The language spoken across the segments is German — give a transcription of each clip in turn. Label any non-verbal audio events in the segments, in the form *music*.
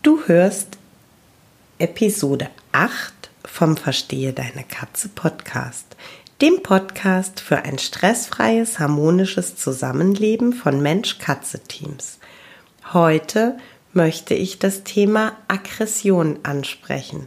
Du hörst Episode 8 vom Verstehe deine Katze Podcast, dem Podcast für ein stressfreies, harmonisches Zusammenleben von Mensch-Katze-Teams. Heute möchte ich das Thema Aggression ansprechen.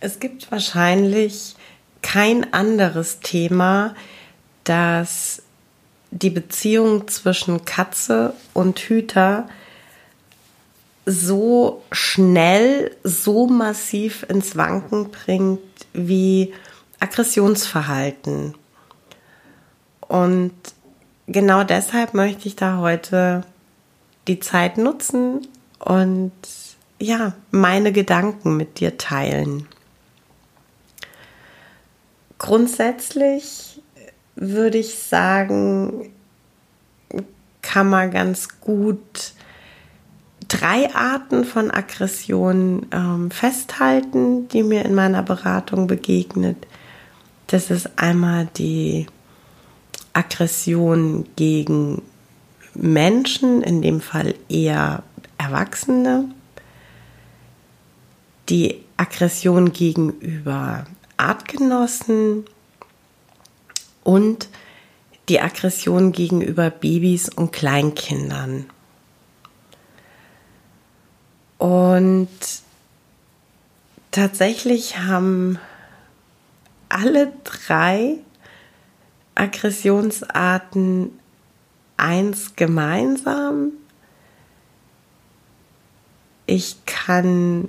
Es gibt wahrscheinlich kein anderes Thema, das die Beziehung zwischen Katze und Hüter so schnell, so massiv ins Wanken bringt wie Aggressionsverhalten. Und genau deshalb möchte ich da heute die Zeit nutzen und ja, meine Gedanken mit dir teilen. Grundsätzlich würde ich sagen, kann man ganz gut drei Arten von Aggression ähm, festhalten, die mir in meiner Beratung begegnet. Das ist einmal die Aggression gegen Menschen, in dem Fall eher Erwachsene, die Aggression gegenüber Artgenossen und die Aggression gegenüber Babys und Kleinkindern. Und tatsächlich haben alle drei Aggressionsarten eins gemeinsam. Ich kann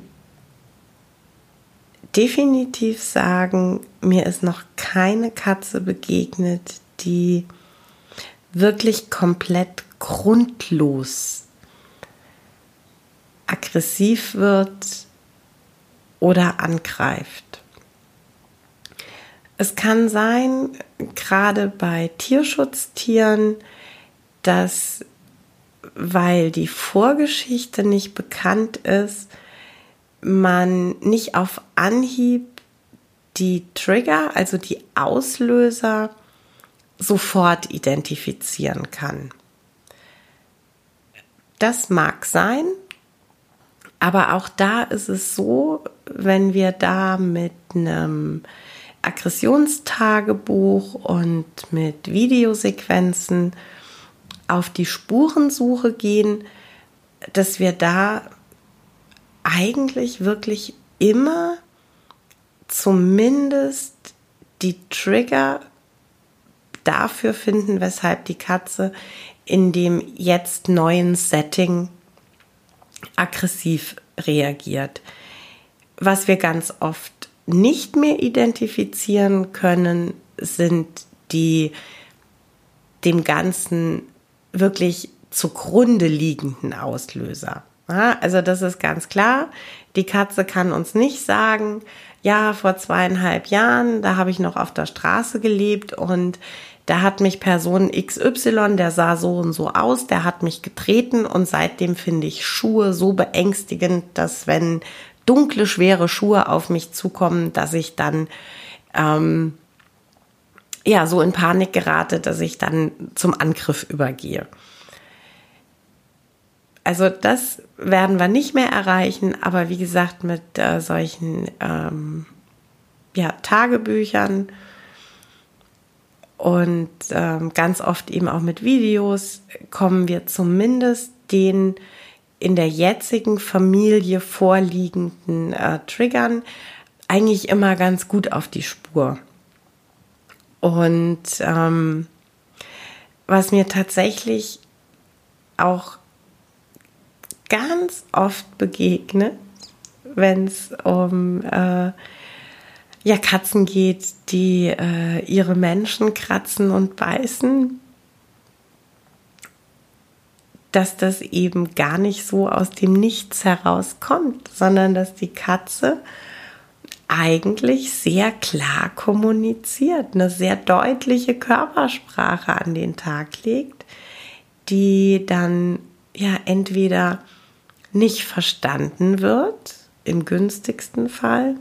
definitiv sagen, mir ist noch keine Katze begegnet, die wirklich komplett grundlos aggressiv wird oder angreift. Es kann sein, gerade bei Tierschutztieren, dass weil die Vorgeschichte nicht bekannt ist, man nicht auf Anhieb die Trigger, also die Auslöser, sofort identifizieren kann. Das mag sein, aber auch da ist es so, wenn wir da mit einem Aggressionstagebuch und mit Videosequenzen auf die Spurensuche gehen, dass wir da eigentlich wirklich immer zumindest die Trigger dafür finden, weshalb die Katze in dem jetzt neuen Setting aggressiv reagiert. Was wir ganz oft nicht mehr identifizieren können, sind die dem Ganzen wirklich zugrunde liegenden Auslöser. Also das ist ganz klar. Die Katze kann uns nicht sagen, ja, vor zweieinhalb Jahren, da habe ich noch auf der Straße gelebt und da hat mich Person XY, der sah so und so aus, der hat mich getreten und seitdem finde ich Schuhe so beängstigend, dass wenn dunkle, schwere Schuhe auf mich zukommen, dass ich dann ähm, ja so in Panik gerate, dass ich dann zum Angriff übergehe. Also das werden wir nicht mehr erreichen, aber wie gesagt, mit äh, solchen ähm, ja, Tagebüchern und ähm, ganz oft eben auch mit Videos kommen wir zumindest den in der jetzigen Familie vorliegenden äh, Triggern eigentlich immer ganz gut auf die Spur. Und ähm, was mir tatsächlich auch ganz oft begegnet, wenn es um äh, ja, Katzen geht, die äh, ihre Menschen kratzen und beißen, dass das eben gar nicht so aus dem Nichts herauskommt, sondern dass die Katze eigentlich sehr klar kommuniziert, eine sehr deutliche Körpersprache an den Tag legt, die dann ja entweder nicht verstanden wird, im günstigsten Fall,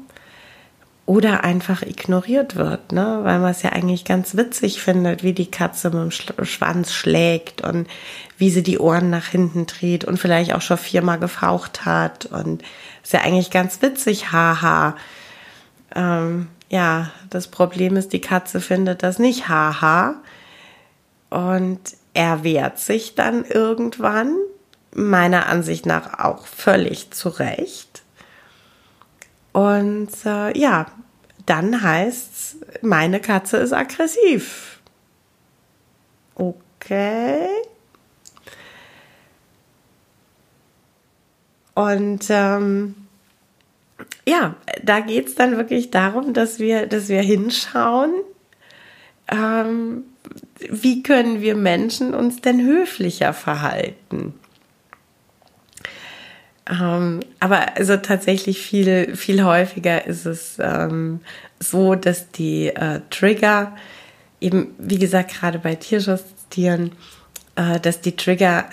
oder einfach ignoriert wird, ne? weil man es ja eigentlich ganz witzig findet, wie die Katze mit dem Schwanz schlägt und wie sie die Ohren nach hinten dreht und vielleicht auch schon viermal gefaucht hat und ist ja eigentlich ganz witzig, haha. Ähm, ja, das Problem ist, die Katze findet das nicht haha und er wehrt sich dann irgendwann, meiner Ansicht nach auch völlig zurecht und äh, ja, dann heißt's, meine Katze ist aggressiv. Okay. Und ähm, ja, da geht es dann wirklich darum, dass wir, dass wir hinschauen, ähm, wie können wir Menschen uns denn höflicher verhalten. Ähm, aber also tatsächlich viel, viel häufiger ist es ähm, so, dass die äh, Trigger eben, wie gesagt, gerade bei Tierschutztieren, äh, dass die Trigger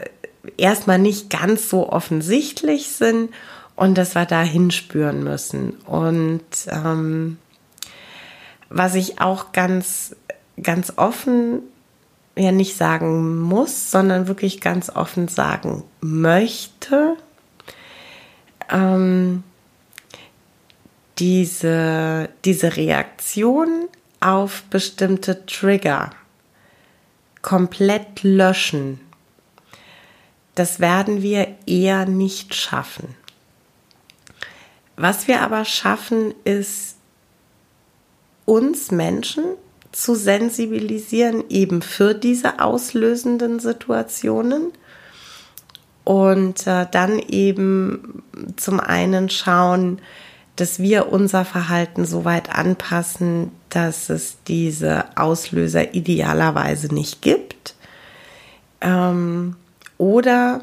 erstmal nicht ganz so offensichtlich sind und dass wir da hinspüren müssen. Und ähm, was ich auch ganz, ganz offen ja nicht sagen muss, sondern wirklich ganz offen sagen möchte, ähm, diese, diese Reaktion auf bestimmte Trigger komplett löschen, das werden wir eher nicht schaffen. Was wir aber schaffen, ist uns Menschen zu sensibilisieren, eben für diese auslösenden Situationen und äh, dann eben zum einen schauen, dass wir unser Verhalten so weit anpassen, dass es diese Auslöser idealerweise nicht gibt. Ähm, oder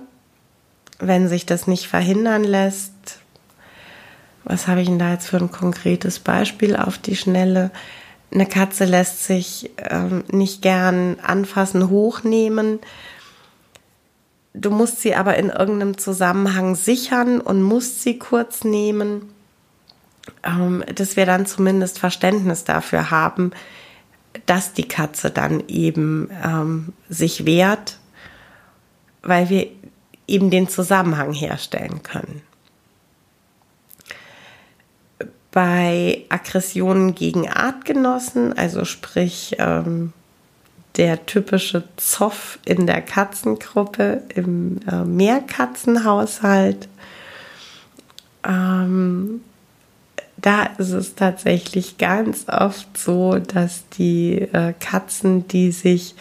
wenn sich das nicht verhindern lässt, was habe ich denn da jetzt für ein konkretes Beispiel auf die Schnelle? Eine Katze lässt sich ähm, nicht gern anfassen, hochnehmen Du musst sie aber in irgendeinem Zusammenhang sichern und musst sie kurz nehmen, ähm, dass wir dann zumindest Verständnis dafür haben, dass die Katze dann eben ähm, sich wehrt, weil wir eben den Zusammenhang herstellen können. Bei Aggressionen gegen Artgenossen, also sprich ähm, der typische Zoff in der Katzengruppe im äh, Mehrkatzenhaushalt. Ähm, da ist es tatsächlich ganz oft so, dass die äh, Katzen, die sich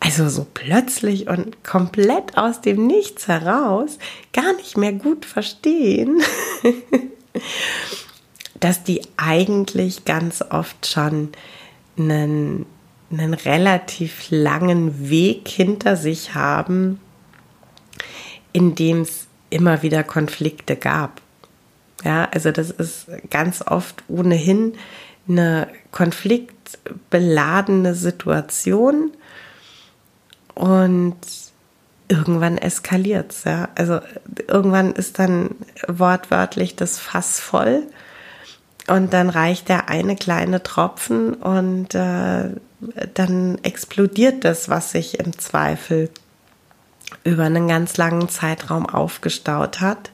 also so plötzlich und komplett aus dem Nichts heraus gar nicht mehr gut verstehen, *laughs* dass die eigentlich ganz oft schon einen einen relativ langen Weg hinter sich haben, in dem es immer wieder Konflikte gab. Ja, also das ist ganz oft ohnehin eine konfliktbeladene Situation und irgendwann eskaliert es. Ja? Also irgendwann ist dann wortwörtlich das Fass voll und dann reicht der eine kleine Tropfen und äh, dann explodiert das, was sich im Zweifel über einen ganz langen Zeitraum aufgestaut hat.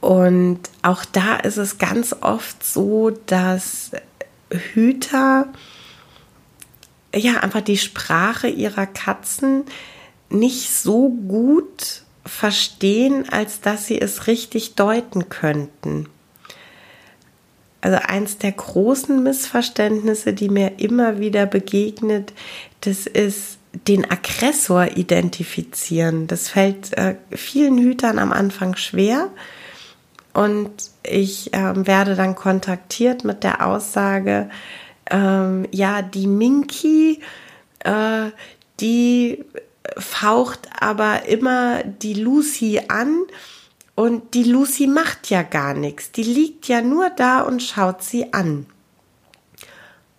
Und auch da ist es ganz oft so, dass Hüter ja einfach die Sprache ihrer Katzen nicht so gut verstehen, als dass sie es richtig deuten könnten. Also eins der großen Missverständnisse, die mir immer wieder begegnet, das ist den Aggressor identifizieren. Das fällt äh, vielen Hütern am Anfang schwer. Und ich äh, werde dann kontaktiert mit der Aussage, ähm, ja, die Minky, äh, die faucht aber immer die Lucy an und die Lucy macht ja gar nichts. Die liegt ja nur da und schaut sie an.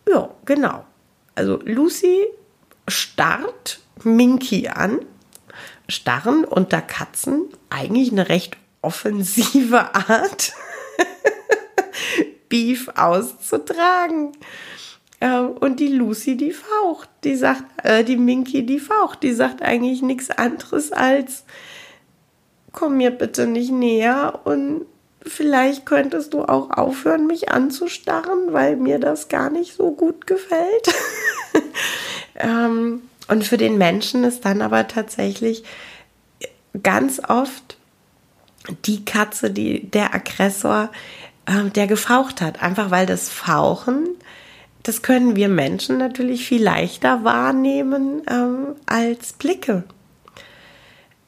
Ja, genau. Also Lucy starrt Minky an. Starren unter Katzen eigentlich eine recht offensive *laughs* Art, Beef auszutragen. Und die Lucy, die faucht, die sagt, äh, die Minky, die faucht, die sagt eigentlich nichts anderes als, komm mir bitte nicht näher und vielleicht könntest du auch aufhören, mich anzustarren, weil mir das gar nicht so gut gefällt. *laughs* ähm, und für den Menschen ist dann aber tatsächlich ganz oft die Katze, die der Aggressor, äh, der gefaucht hat, einfach weil das Fauchen das können wir Menschen natürlich viel leichter wahrnehmen ähm, als Blicke.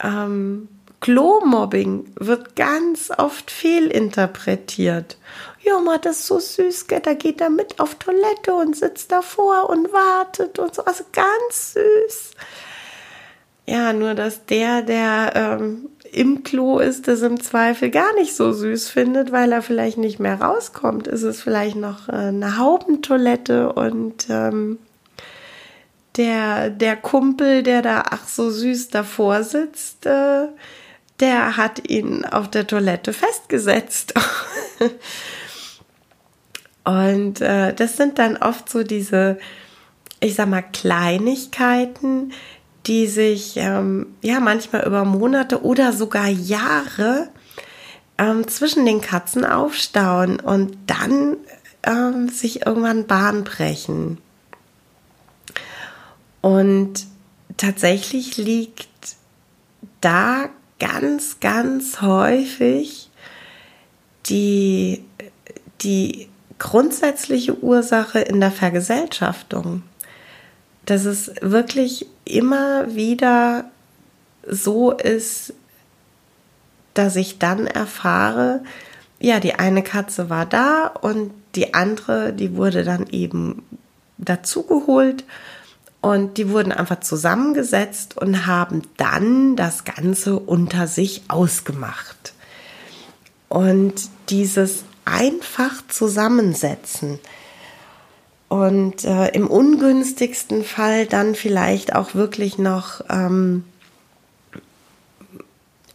Ähm, Klo-Mobbing wird ganz oft fehlinterpretiert. Ja, ma, das ist so süß, gell? da geht er mit auf Toilette und sitzt davor und wartet und so. Also ganz süß. Ja, nur dass der, der ähm, im Klo ist, das im Zweifel gar nicht so süß findet, weil er vielleicht nicht mehr rauskommt. Ist es vielleicht noch äh, eine Haubentoilette und ähm, der, der Kumpel, der da ach so süß davor sitzt, äh, der hat ihn auf der Toilette festgesetzt. *laughs* und äh, das sind dann oft so diese, ich sag mal, Kleinigkeiten, die sich ähm, ja manchmal über Monate oder sogar Jahre ähm, zwischen den Katzen aufstauen und dann ähm, sich irgendwann Bahn brechen. Und tatsächlich liegt da ganz, ganz häufig die, die grundsätzliche Ursache in der Vergesellschaftung. Dass es wirklich immer wieder so ist, dass ich dann erfahre, ja, die eine Katze war da und die andere, die wurde dann eben dazugeholt und die wurden einfach zusammengesetzt und haben dann das Ganze unter sich ausgemacht. Und dieses einfach Zusammensetzen, und äh, im ungünstigsten Fall dann vielleicht auch wirklich noch ähm,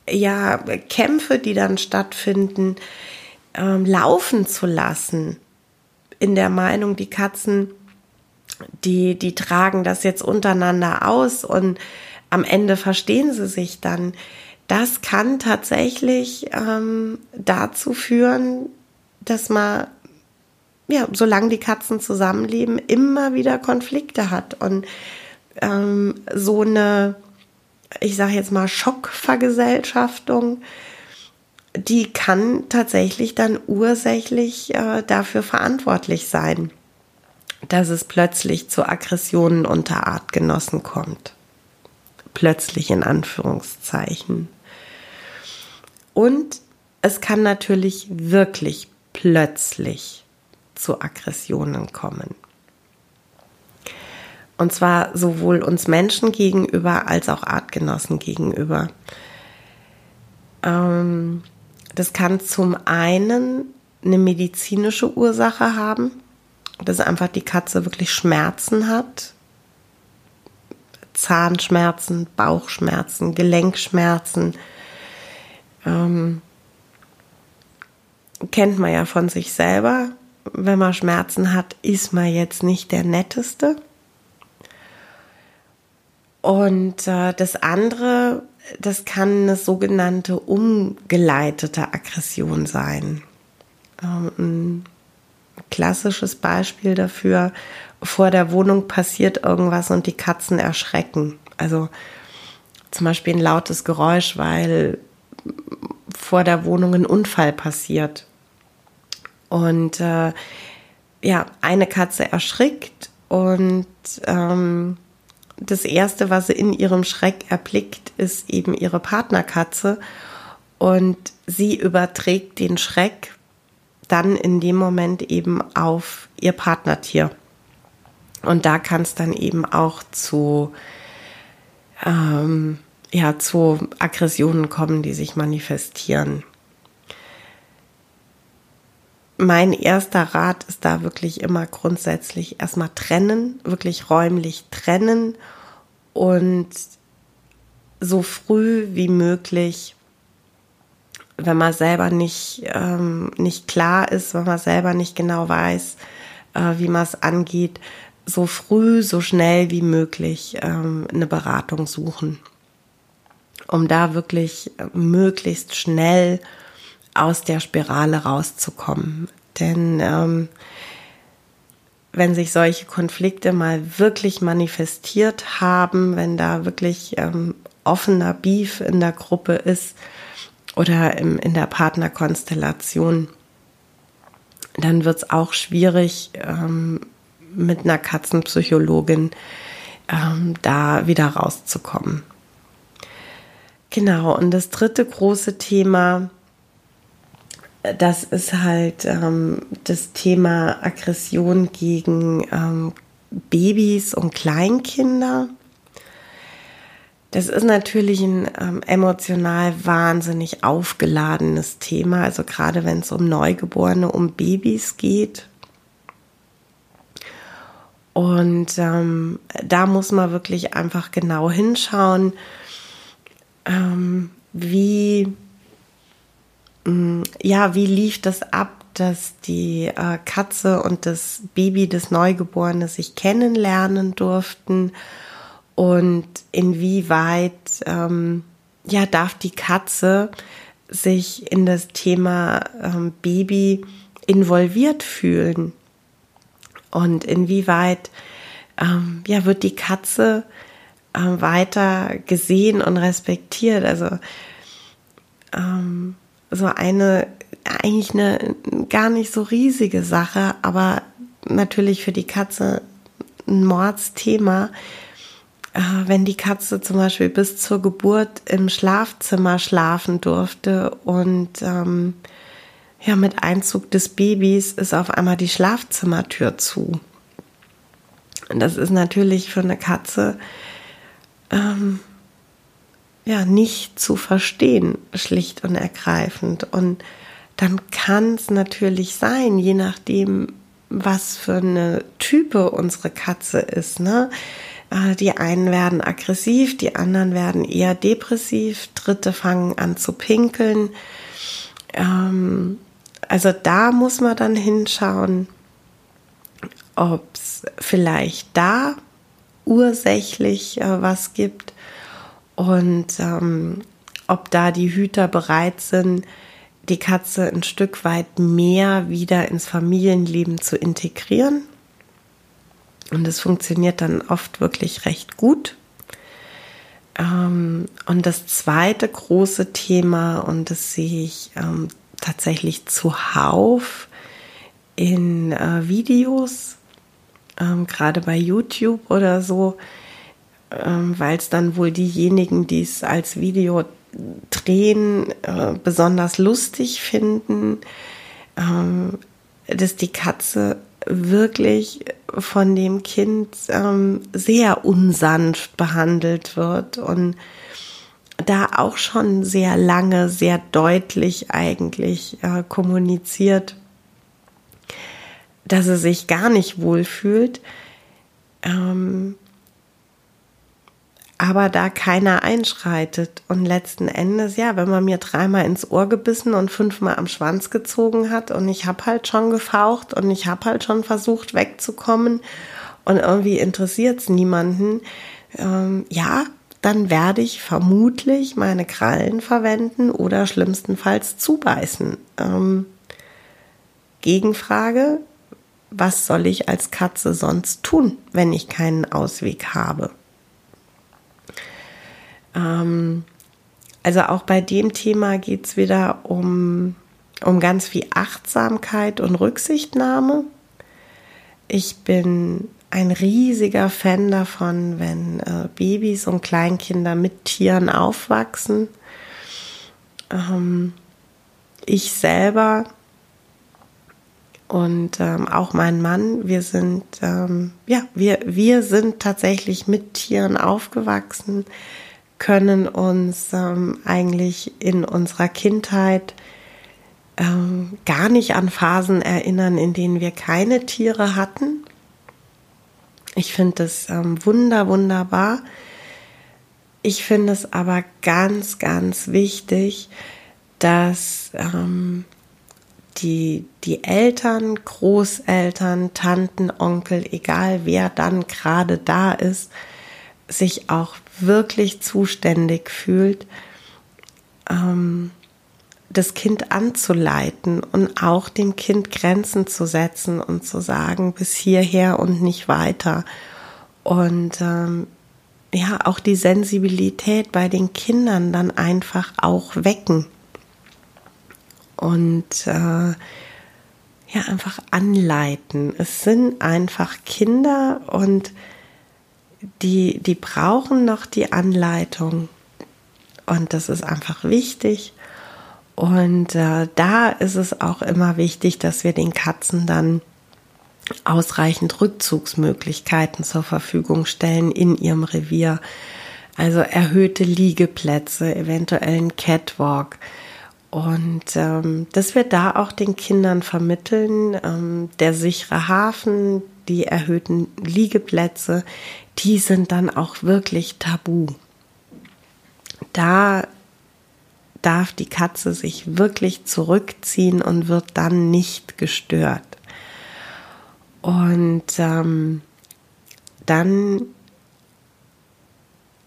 ja Kämpfe, die dann stattfinden, ähm, laufen zu lassen. In der Meinung, die Katzen, die die tragen das jetzt untereinander aus und am Ende verstehen sie sich dann. Das kann tatsächlich ähm, dazu führen, dass man ja, solange die Katzen zusammenleben, immer wieder Konflikte hat und ähm, so eine, ich sage jetzt mal, Schockvergesellschaftung, die kann tatsächlich dann ursächlich äh, dafür verantwortlich sein, dass es plötzlich zu Aggressionen unter Artgenossen kommt. Plötzlich in Anführungszeichen. Und es kann natürlich wirklich plötzlich zu Aggressionen kommen. Und zwar sowohl uns Menschen gegenüber als auch Artgenossen gegenüber. Ähm, das kann zum einen eine medizinische Ursache haben, dass einfach die Katze wirklich Schmerzen hat. Zahnschmerzen, Bauchschmerzen, Gelenkschmerzen. Ähm, kennt man ja von sich selber wenn man Schmerzen hat, ist man jetzt nicht der Netteste. Und äh, das andere, das kann eine sogenannte umgeleitete Aggression sein. Ähm, klassisches Beispiel dafür, vor der Wohnung passiert irgendwas und die Katzen erschrecken. Also zum Beispiel ein lautes Geräusch, weil vor der Wohnung ein Unfall passiert. Und äh, ja, eine Katze erschrickt und ähm, das Erste, was sie in ihrem Schreck erblickt, ist eben ihre Partnerkatze. Und sie überträgt den Schreck dann in dem Moment eben auf ihr Partnertier. Und da kann es dann eben auch zu, ähm, ja, zu Aggressionen kommen, die sich manifestieren. Mein erster Rat ist da wirklich immer grundsätzlich erstmal trennen, wirklich räumlich trennen und so früh wie möglich wenn man selber nicht, ähm, nicht klar ist, wenn man selber nicht genau weiß, äh, wie man es angeht, so früh, so schnell wie möglich ähm, eine Beratung suchen, um da wirklich möglichst schnell aus der Spirale rauszukommen. Denn ähm, wenn sich solche Konflikte mal wirklich manifestiert haben, wenn da wirklich ähm, offener Beef in der Gruppe ist, oder im, in der Partnerkonstellation, dann wird es auch schwierig, ähm, mit einer Katzenpsychologin ähm, da wieder rauszukommen. Genau, und das dritte große Thema, das ist halt ähm, das Thema Aggression gegen ähm, Babys und Kleinkinder. Das ist natürlich ein ähm, emotional wahnsinnig aufgeladenes Thema, also gerade wenn es um Neugeborene, um Babys geht. Und ähm, da muss man wirklich einfach genau hinschauen, ähm, wie, mh, mm, ja, wie lief das ab, dass die äh, Katze und das Baby, das Neugeborene, sich kennenlernen durften und inwieweit ähm, ja darf die Katze sich in das Thema ähm, Baby involviert fühlen? Und inwieweit ähm, ja wird die Katze äh, weiter gesehen und respektiert? Also ähm, so eine eigentlich eine gar nicht so riesige Sache aber natürlich für die Katze ein Mordsthema wenn die Katze zum Beispiel bis zur Geburt im Schlafzimmer schlafen durfte und ähm, ja, mit Einzug des Babys ist auf einmal die Schlafzimmertür zu. Und das ist natürlich für eine Katze ähm, ja nicht zu verstehen, schlicht und ergreifend. Und dann kann es natürlich sein, je nachdem, was für eine Type unsere Katze ist, ne? Äh, die einen werden aggressiv, die anderen werden eher depressiv, Dritte fangen an zu pinkeln. Ähm, also da muss man dann hinschauen, ob es vielleicht da ursächlich äh, was gibt und ähm, ob da die Hüter bereit sind, die Katze ein Stück weit mehr wieder ins Familienleben zu integrieren und es funktioniert dann oft wirklich recht gut. Ähm, und das zweite große Thema, und das sehe ich ähm, tatsächlich zuhauf in äh, Videos, ähm, gerade bei YouTube oder so, weil es dann wohl diejenigen, die es als Video drehen, äh, besonders lustig finden, dass die Katze wirklich von dem Kind ähm, sehr unsanft behandelt wird und da auch schon sehr lange, sehr deutlich eigentlich äh, kommuniziert, dass er sich gar nicht wohlfühlt. Ähm, aber da keiner einschreitet. Und letzten Endes, ja, wenn man mir dreimal ins Ohr gebissen und fünfmal am Schwanz gezogen hat und ich habe halt schon gefaucht und ich habe halt schon versucht wegzukommen und irgendwie interessiert es niemanden, ähm, ja, dann werde ich vermutlich meine Krallen verwenden oder schlimmstenfalls zubeißen. Ähm, Gegenfrage, was soll ich als Katze sonst tun, wenn ich keinen Ausweg habe? Ähm, also auch bei dem Thema geht es wieder um, um ganz viel Achtsamkeit und Rücksichtnahme. Ich bin ein riesiger Fan davon, wenn äh, Babys und Kleinkinder mit Tieren aufwachsen. Ähm, ich selber und ähm, auch mein Mann, wir sind ähm, ja wir wir sind tatsächlich mit Tieren aufgewachsen, können uns ähm, eigentlich in unserer Kindheit ähm, gar nicht an Phasen erinnern, in denen wir keine Tiere hatten. Ich finde es ähm, wunder wunderbar. Ich finde es aber ganz ganz wichtig, dass ähm, die, die Eltern, Großeltern, Tanten, Onkel, egal wer dann gerade da ist, sich auch wirklich zuständig fühlt, ähm, das Kind anzuleiten und auch dem Kind Grenzen zu setzen und zu sagen, bis hierher und nicht weiter. Und ähm, ja, auch die Sensibilität bei den Kindern dann einfach auch wecken und äh, ja, einfach anleiten. Es sind einfach Kinder und die, die brauchen noch die Anleitung. Und das ist einfach wichtig. Und äh, da ist es auch immer wichtig, dass wir den Katzen dann ausreichend Rückzugsmöglichkeiten zur Verfügung stellen in ihrem Revier. Also erhöhte Liegeplätze, eventuell ein Catwalk, und ähm, dass wir da auch den Kindern vermitteln, ähm, der sichere Hafen, die erhöhten Liegeplätze, die sind dann auch wirklich tabu. Da darf die Katze sich wirklich zurückziehen und wird dann nicht gestört. Und ähm, dann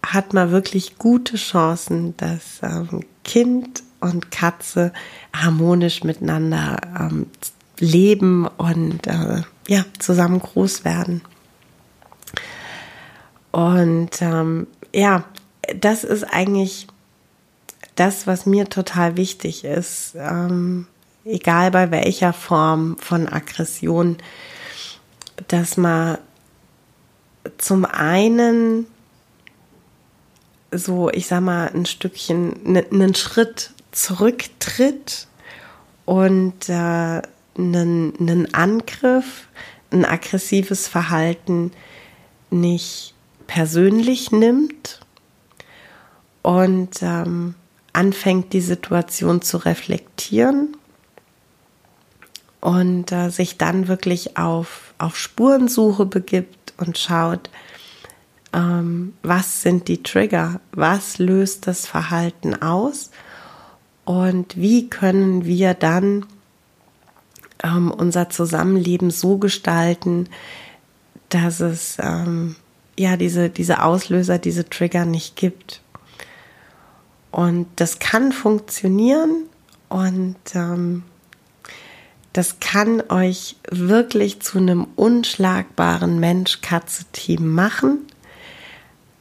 hat man wirklich gute Chancen, dass ähm, Kind und Katze harmonisch miteinander ähm, leben und äh, ja, zusammen groß werden. Und ähm, ja, das ist eigentlich das, was mir total wichtig ist, ähm, egal bei welcher Form von Aggression, dass man zum einen so, ich sag mal, ein Stückchen, einen Schritt zurücktritt und äh, einen, einen Angriff, ein aggressives Verhalten nicht persönlich nimmt und ähm, anfängt, die Situation zu reflektieren und äh, sich dann wirklich auf, auf Spurensuche begibt und schaut, ähm, was sind die Trigger, was löst das Verhalten aus? Und wie können wir dann ähm, unser Zusammenleben so gestalten, dass es ähm, ja diese, diese Auslöser, diese Trigger nicht gibt. Und das kann funktionieren und ähm, das kann euch wirklich zu einem unschlagbaren Mensch-Katze-Team machen.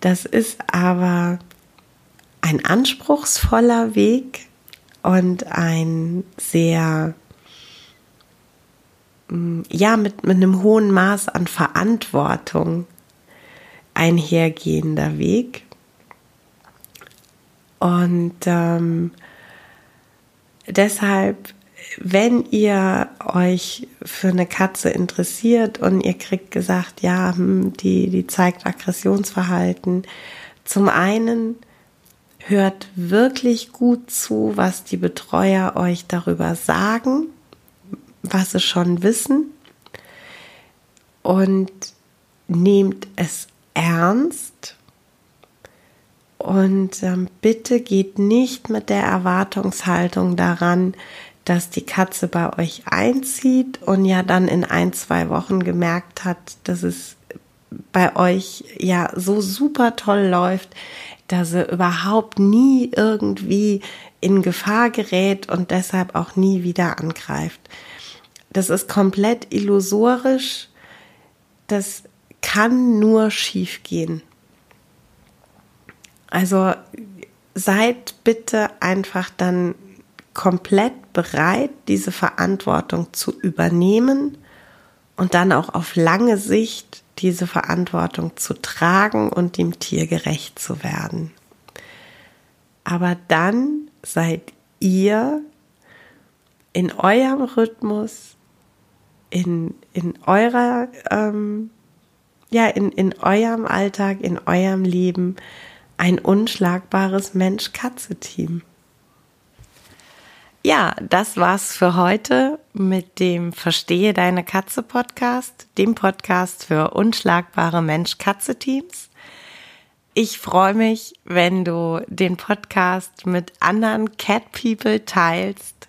Das ist aber ein anspruchsvoller Weg und ein sehr, ja, mit, mit einem hohen Maß an Verantwortung einhergehender Weg. Und ähm, deshalb, wenn ihr euch für eine Katze interessiert und ihr kriegt gesagt, ja, hm, die, die zeigt Aggressionsverhalten, zum einen hört wirklich gut zu, was die Betreuer euch darüber sagen, was sie schon wissen und nehmt es ernst und ähm, bitte geht nicht mit der Erwartungshaltung daran, dass die Katze bei euch einzieht und ja dann in ein, zwei Wochen gemerkt hat, dass es bei euch ja so super toll läuft, dass er überhaupt nie irgendwie in Gefahr gerät und deshalb auch nie wieder angreift. Das ist komplett illusorisch. Das kann nur schief gehen. Also seid bitte einfach dann komplett bereit, diese Verantwortung zu übernehmen und dann auch auf lange Sicht diese Verantwortung zu tragen und dem Tier gerecht zu werden. Aber dann seid ihr in eurem Rhythmus, in, in eurer, ähm, ja, in, in eurem Alltag, in eurem Leben ein unschlagbares Mensch-Katze-Team. Ja, das war's für heute mit dem Verstehe deine Katze Podcast, dem Podcast für unschlagbare Mensch-Katze-Teams. Ich freue mich, wenn du den Podcast mit anderen Cat People teilst,